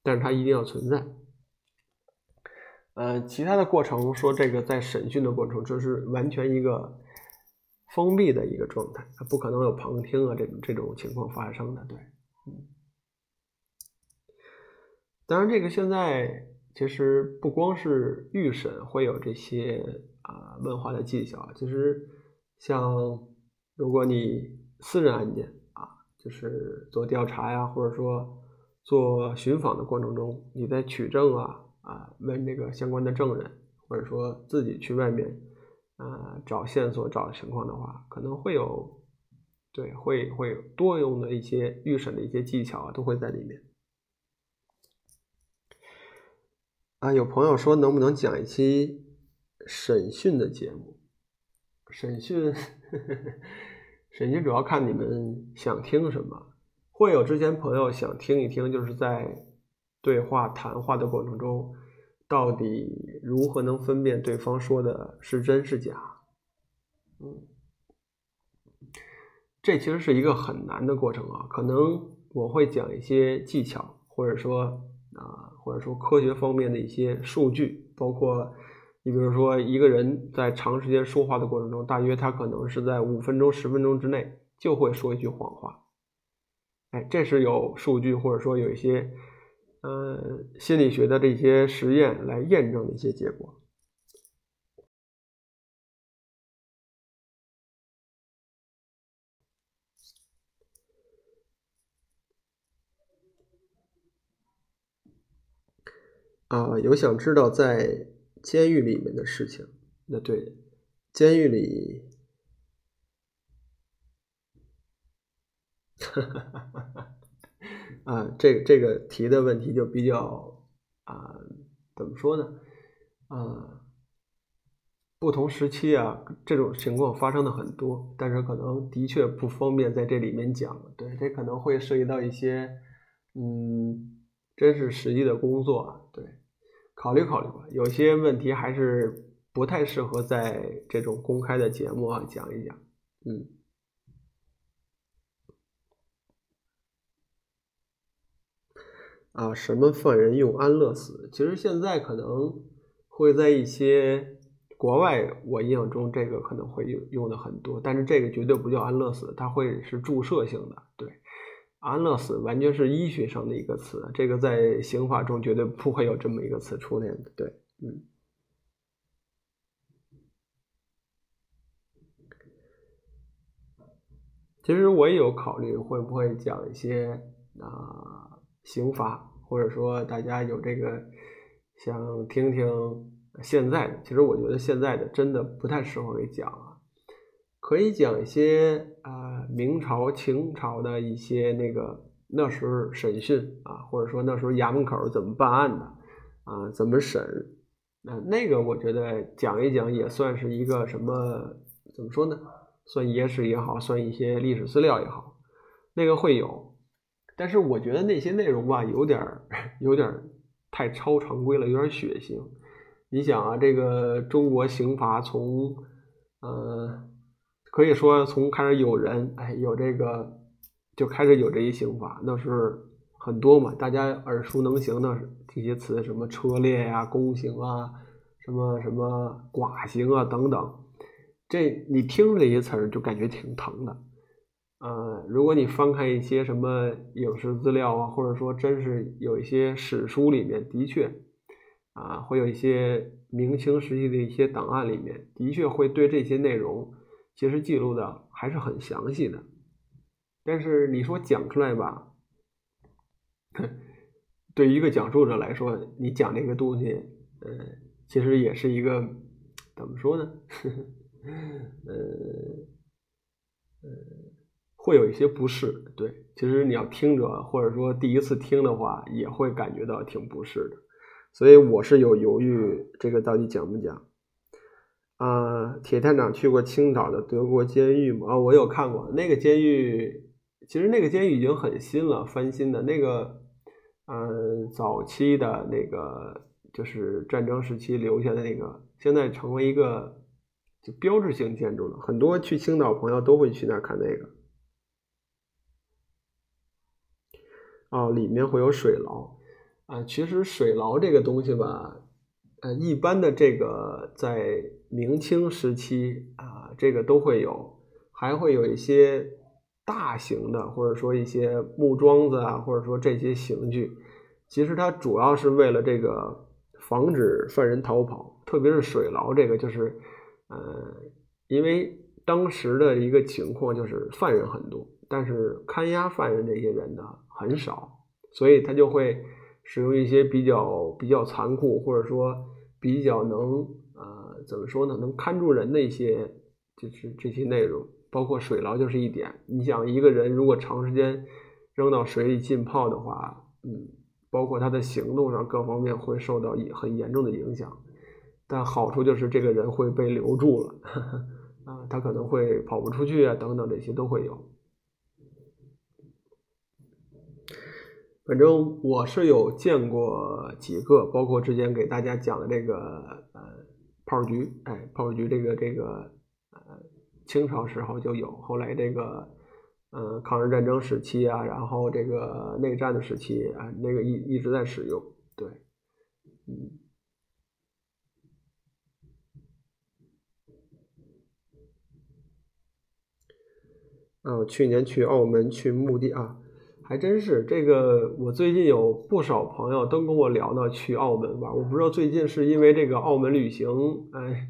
但是他一定要存在。呃，其他的过程说这个在审讯的过程，这是完全一个。封闭的一个状态，不可能有旁听啊这种这种情况发生的，对，嗯。当然，这个现在其实不光是预审会有这些啊问话的技巧，其实像如果你私人案件啊，就是做调查呀，或者说做寻访的过程中，你在取证啊啊问这个相关的证人，或者说自己去外面。啊，找线索找情况的话，可能会有，对，会会多用的一些预审的一些技巧啊，都会在里面。啊，有朋友说能不能讲一期审讯的节目？审讯，呵 呵审讯主要看你们想听什么。会有之前朋友想听一听，就是在对话谈话的过程中。到底如何能分辨对方说的是真是假？嗯，这其实是一个很难的过程啊。可能我会讲一些技巧，或者说啊，或者说科学方面的一些数据，包括你比如说一个人在长时间说话的过程中，大约他可能是在五分钟、十分钟之内就会说一句谎话。哎，这是有数据，或者说有一些。呃，心理学的这些实验来验证的一些结果。啊，有想知道在监狱里面的事情？那对，监狱里，哈哈哈哈哈。啊，这这个提的问题就比较啊，怎么说呢？啊，不同时期啊，这种情况发生的很多，但是可能的确不方便在这里面讲。对，这可能会涉及到一些嗯，真是实际的工作啊。考虑考虑吧。有些问题还是不太适合在这种公开的节目啊讲一讲。嗯。啊，什么犯人用安乐死？其实现在可能会在一些国外，我印象中这个可能会用用的很多，但是这个绝对不叫安乐死，它会是注射性的。对，安乐死完全是医学上的一个词，这个在刑法中绝对不会有这么一个词出现的。对，嗯。其实我也有考虑会不会讲一些。啊刑法，或者说大家有这个想听听现在的，其实我觉得现在的真的不太适合给讲啊，可以讲一些啊明朝、清朝的一些那个那时候审讯啊，或者说那时候衙门口怎么办案的啊，怎么审，那那个我觉得讲一讲也算是一个什么，怎么说呢？算野史也好，算一些历史资料也好，那个会有，但是我觉得那些内容吧，有点儿 有点儿太超常规了，有点血腥。你想啊，这个中国刑法从，呃，可以说从开始有人，哎，有这个就开始有这一刑法，那是很多嘛，大家耳熟能详的这些词，什么车裂呀、宫刑啊，什么什么剐刑啊等等。这你听这些词儿就感觉挺疼的，呃，如果你翻看一些什么影视资料啊，或者说真是有一些史书里面，的确，啊，会有一些明清时期的一些档案里面，的确会对这些内容其实记录的还是很详细的，但是你说讲出来吧，对于一个讲述者来说，你讲这个东西，呃，其实也是一个怎么说呢？呃呃，会有一些不适，对，其实你要听着，或者说第一次听的话，也会感觉到挺不适的，所以我是有犹豫，这个到底讲不讲？啊，铁探长去过青岛的德国监狱吗？啊，我有看过那个监狱，其实那个监狱已经很新了，翻新的那个，嗯，早期的那个就是战争时期留下的那个，现在成为一个。就标志性建筑了，很多去青岛朋友都会去那儿看那个。哦，里面会有水牢啊。其实水牢这个东西吧，呃，一般的这个在明清时期啊，这个都会有，还会有一些大型的，或者说一些木桩子啊，或者说这些刑具。其实它主要是为了这个防止犯人逃跑，特别是水牢这个就是。呃，因为当时的一个情况就是犯人很多，但是看押犯人这些人呢很少，所以他就会使用一些比较比较残酷，或者说比较能怎么说呢，能看住人的一些就是这些内容，包括水牢就是一点。你想一个人如果长时间扔到水里浸泡的话，嗯，包括他的行动上各方面会受到很严重的影响。但好处就是这个人会被留住了，啊，他可能会跑不出去啊，等等这些都会有。反正我是有见过几个，包括之前给大家讲的这个呃炮局，哎，炮局这个这个呃清朝时候就有，后来这个呃抗日战争时期啊，然后这个内战的时期啊，那个一一直在使用，对，嗯。嗯，去年去澳门去墓地啊，还真是这个。我最近有不少朋友都跟我聊到去澳门玩，我不知道最近是因为这个澳门旅行，哎，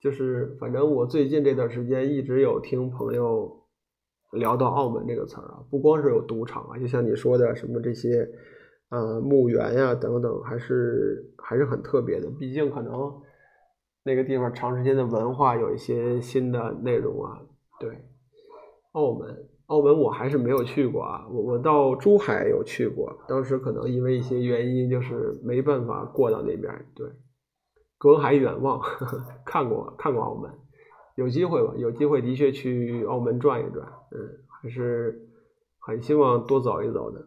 就是反正我最近这段时间一直有听朋友聊到澳门这个词儿啊，不光是有赌场啊，就像你说的什么这些，呃，墓园呀等等，还是还是很特别的。毕竟可能那个地方长时间的文化有一些新的内容啊，对。澳门，澳门我还是没有去过啊。我我到珠海有去过，当时可能因为一些原因，就是没办法过到那边。对，隔海远望，看过看过澳门，有机会吧？有机会的确去澳门转一转。嗯，还是很希望多走一走的。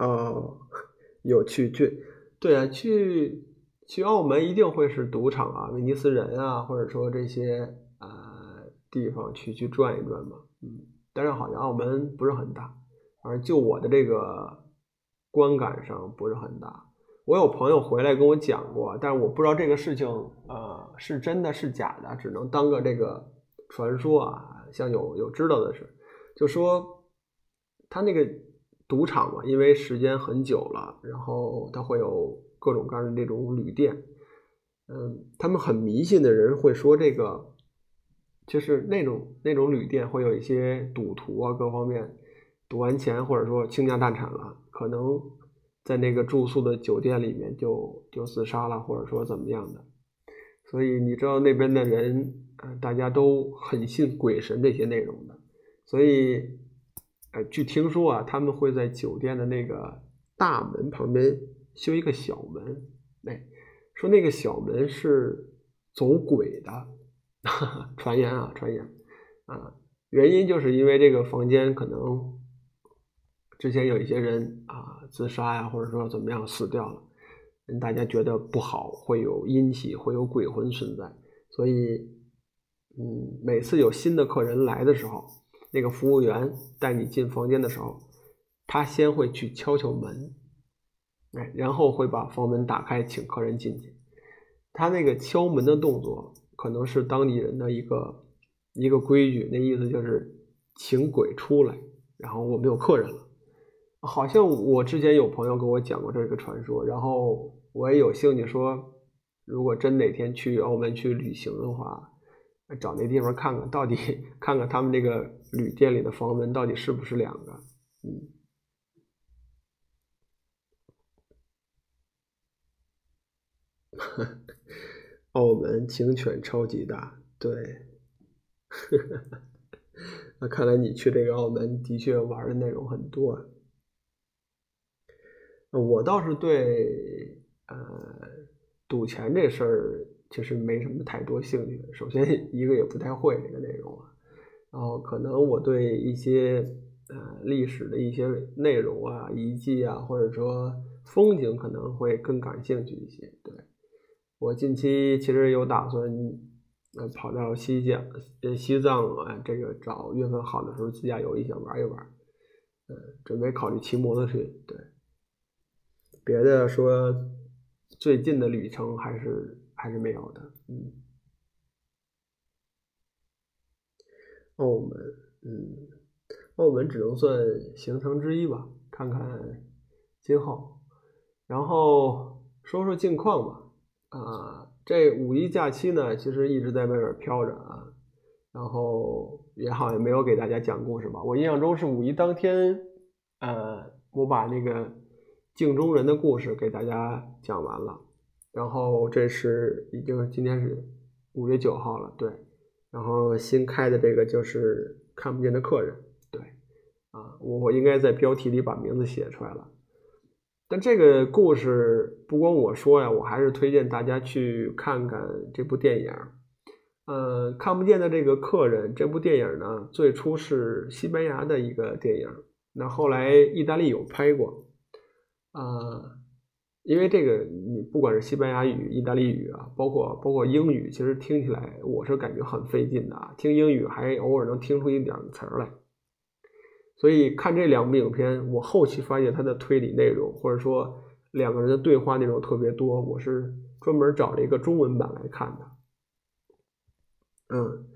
哦，有去去，对啊，去。去澳门一定会是赌场啊，威尼斯人啊，或者说这些地方去去转一转嘛，嗯，但是好像澳门不是很大，反正就我的这个观感上不是很大。我有朋友回来跟我讲过，但是我不知道这个事情呃是真的是假的，只能当个这个传说啊。像有有知道的是，就说他那个赌场嘛，因为时间很久了，然后他会有。各种各样的那种旅店，嗯，他们很迷信的人会说这个，就是那种那种旅店会有一些赌徒啊，各方面赌完钱或者说倾家荡产了，可能在那个住宿的酒店里面就就自杀了，或者说怎么样的。所以你知道那边的人，呃，大家都很信鬼神这些内容的。所以，呃，据听说啊，他们会在酒店的那个大门旁边修一个小门，哎，说那个小门是走鬼的。传言啊，传言啊，原因就是因为这个房间可能之前有一些人啊自杀呀，或者说怎么样死掉了，大家觉得不好，会有阴气，会有鬼魂存在，所以嗯，每次有新的客人来的时候，那个服务员带你进房间的时候，他先会去敲敲门，哎，然后会把房门打开，请客人进去。他那个敲门的动作。可能是当地人的一个一个规矩，那意思就是请鬼出来，然后我们有客人了。好像我之前有朋友跟我讲过这个传说，然后我也有兴趣说，如果真哪天去澳门去旅行的话，找那地方看看到底，看看他们这个旅店里的房门到底是不是两个，嗯。澳门警犬超级大，对，那看来你去这个澳门的确玩的内容很多。我倒是对呃赌钱这事儿其实没什么太多兴趣。首先 一个也不太会这个内容啊，然后可能我对一些呃历史的一些内容啊、遗迹啊，或者说风景可能会更感兴趣一些，对。我近期其实有打算，呃，跑到西江、呃西藏啊，这个找月份好的时候自驾游一下玩一玩，嗯，准备考虑骑摩托去。对，别的说最近的旅程还是还是没有的。嗯，澳门，嗯，澳门只能算行程之一吧，看看今后，然后说说近况吧。啊，这五一假期呢，其实一直在外面飘着啊，然后也好像没有给大家讲故事吧。我印象中是五一当天，呃，我把那个镜中人的故事给大家讲完了，然后这是已经今天是五月九号了，对，然后新开的这个就是看不见的客人，对，啊，我我应该在标题里把名字写出来了。但这个故事不光我说呀，我还是推荐大家去看看这部电影。呃，看不见的这个客人这部电影呢，最初是西班牙的一个电影，那后来意大利有拍过。啊，因为这个你不管是西班牙语、意大利语啊，包括包括英语，其实听起来我是感觉很费劲的啊。听英语还偶尔能听出一点词儿来。所以看这两部影片，我后期发现它的推理内容，或者说两个人的对话内容特别多，我是专门找了一个中文版来看的。嗯，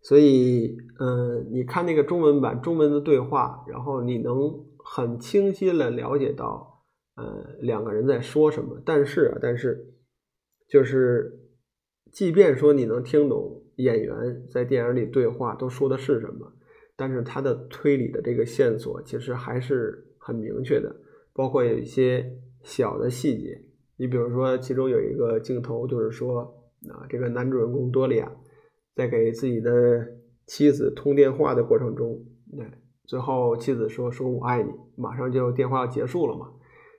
所以嗯，你看那个中文版，中文的对话，然后你能很清晰的了解到，呃，两个人在说什么。但是啊，但是就是，即便说你能听懂演员在电影里对话都说的是什么。但是他的推理的这个线索其实还是很明确的，包括有一些小的细节。你比如说，其中有一个镜头，就是说啊，这个男主人公多利亚在给自己的妻子通电话的过程中，哎，最后妻子说：“说我爱你。”马上就电话要结束了嘛。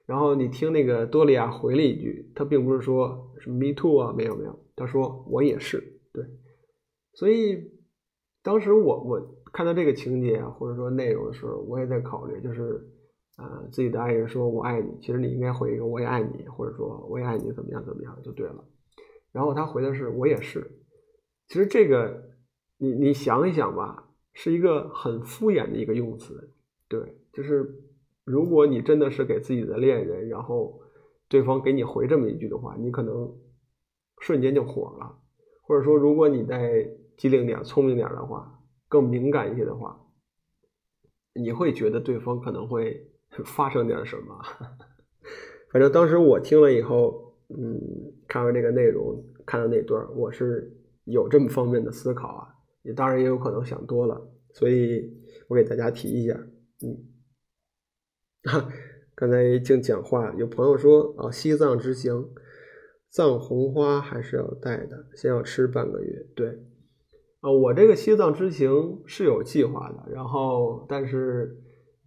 然后你听那个多利亚回了一句，他并不是说什么 “me too” 啊，没有没有，他说我也是。对，所以当时我我。看到这个情节，或者说内容的时候，我也在考虑，就是，呃，自己的爱人说我爱你，其实你应该回一个我也爱你，或者说我也爱你，怎么样怎么样就对了。然后他回的是我也是。其实这个你你想一想吧，是一个很敷衍的一个用词，对，就是如果你真的是给自己的恋人，然后对方给你回这么一句的话，你可能瞬间就火了，或者说如果你再机灵点、聪明点的话。更敏感一些的话，你会觉得对方可能会发生点什么。反正当时我听了以后，嗯，看完这个内容，看到那段，我是有这么方面的思考啊，也当然也有可能想多了，所以我给大家提一下，嗯，哈，刚才净讲话，有朋友说啊，西藏之行，藏红花还是要带的，先要吃半个月，对，啊，我这个西藏之行是有计划的，然后但是。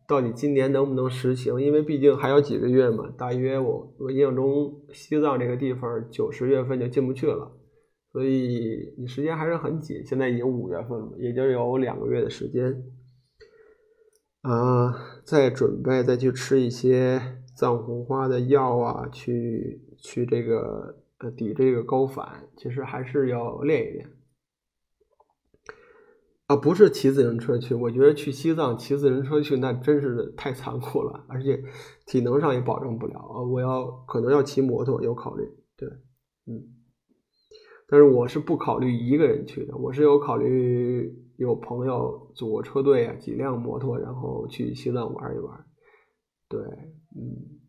到底今年能不能实行？因为毕竟还有几个月嘛，大约我我印象中西藏这个地方九十月份就进不去了，所以你时间还是很紧。现在已经五月份了，也就有两个月的时间啊，再准备再去吃一些藏红花的药啊，去去这个呃抵这个高反，其实还是要练一练。啊，不是骑自行车去，我觉得去西藏骑自行车去那真是太残酷了，而且体能上也保证不了啊。我要可能要骑摩托，有考虑，对，嗯，但是我是不考虑一个人去的，我是有考虑有朋友组个车队啊，几辆摩托，然后去西藏玩一玩，对，嗯，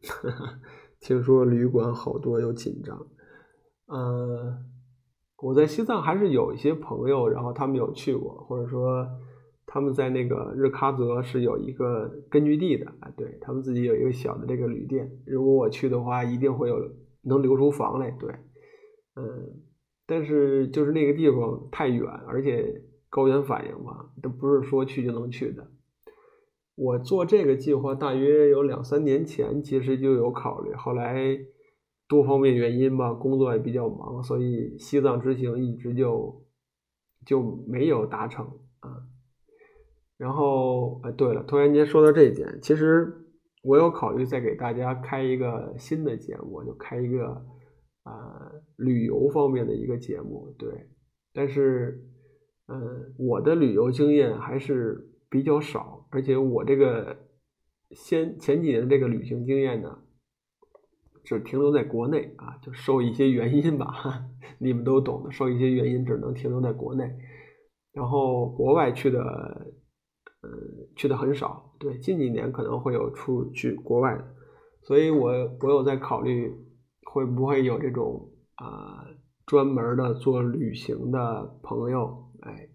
听说旅馆好多又紧张。嗯，我在西藏还是有一些朋友，然后他们有去过，或者说他们在那个日喀则是有一个根据地的啊，对他们自己有一个小的这个旅店。如果我去的话，一定会有能留出房来。对，嗯，但是就是那个地方太远，而且高原反应嘛，都不是说去就能去的。我做这个计划大约有两三年前，其实就有考虑，后来。多方面原因吧，工作也比较忙，所以西藏之行一直就就没有达成啊。然后，哎，对了，突然间说到这一点，其实我有考虑再给大家开一个新的节目，就开一个啊旅游方面的一个节目。对，但是，嗯，我的旅游经验还是比较少，而且我这个先前几年的这个旅行经验呢。只停留在国内啊，就受一些原因吧，你们都懂的。受一些原因，只能停留在国内，然后国外去的，呃，去的很少。对，近几年可能会有出去国外的，所以我我有在考虑，会不会有这种啊专门的做旅行的朋友，哎，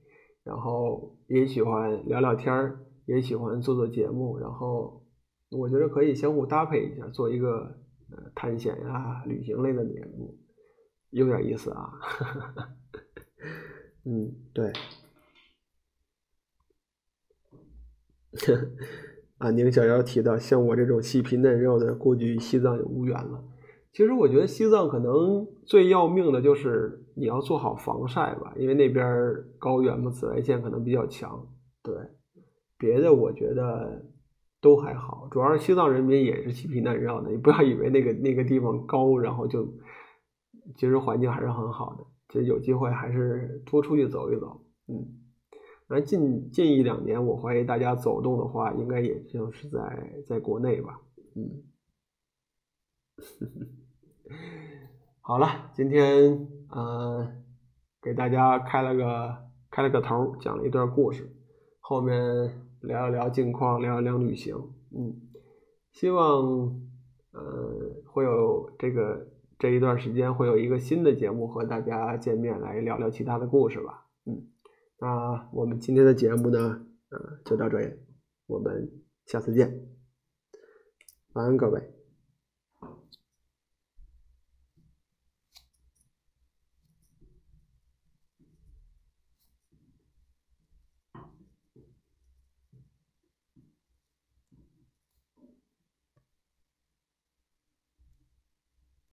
然后也喜欢聊聊天儿，也喜欢做做节目，然后我觉得可以相互搭配一下，做一个。探险呀，旅行类的节目有点意思啊。嗯，对。啊，宁小妖提到，像我这种细皮嫩肉的，估计西藏就无缘了。其实我觉得西藏可能最要命的就是你要做好防晒吧，因为那边高原嘛，紫外线可能比较强。对，别的我觉得。都还好，主要是西藏人民也是细皮嫩肉的，你不要以为那个那个地方高，然后就其实环境还是很好的。其实有机会还是多出去走一走，嗯。那近近一两年，我怀疑大家走动的话，应该也就是在在国内吧，嗯。好了，今天呃给大家开了个开了个头，讲了一段故事，后面。聊一聊近况，聊一聊旅行，嗯，希望，呃，会有这个这一段时间会有一个新的节目和大家见面，来聊聊其他的故事吧，嗯，那我们今天的节目呢，呃，就到这里，我们下次见，晚安各位。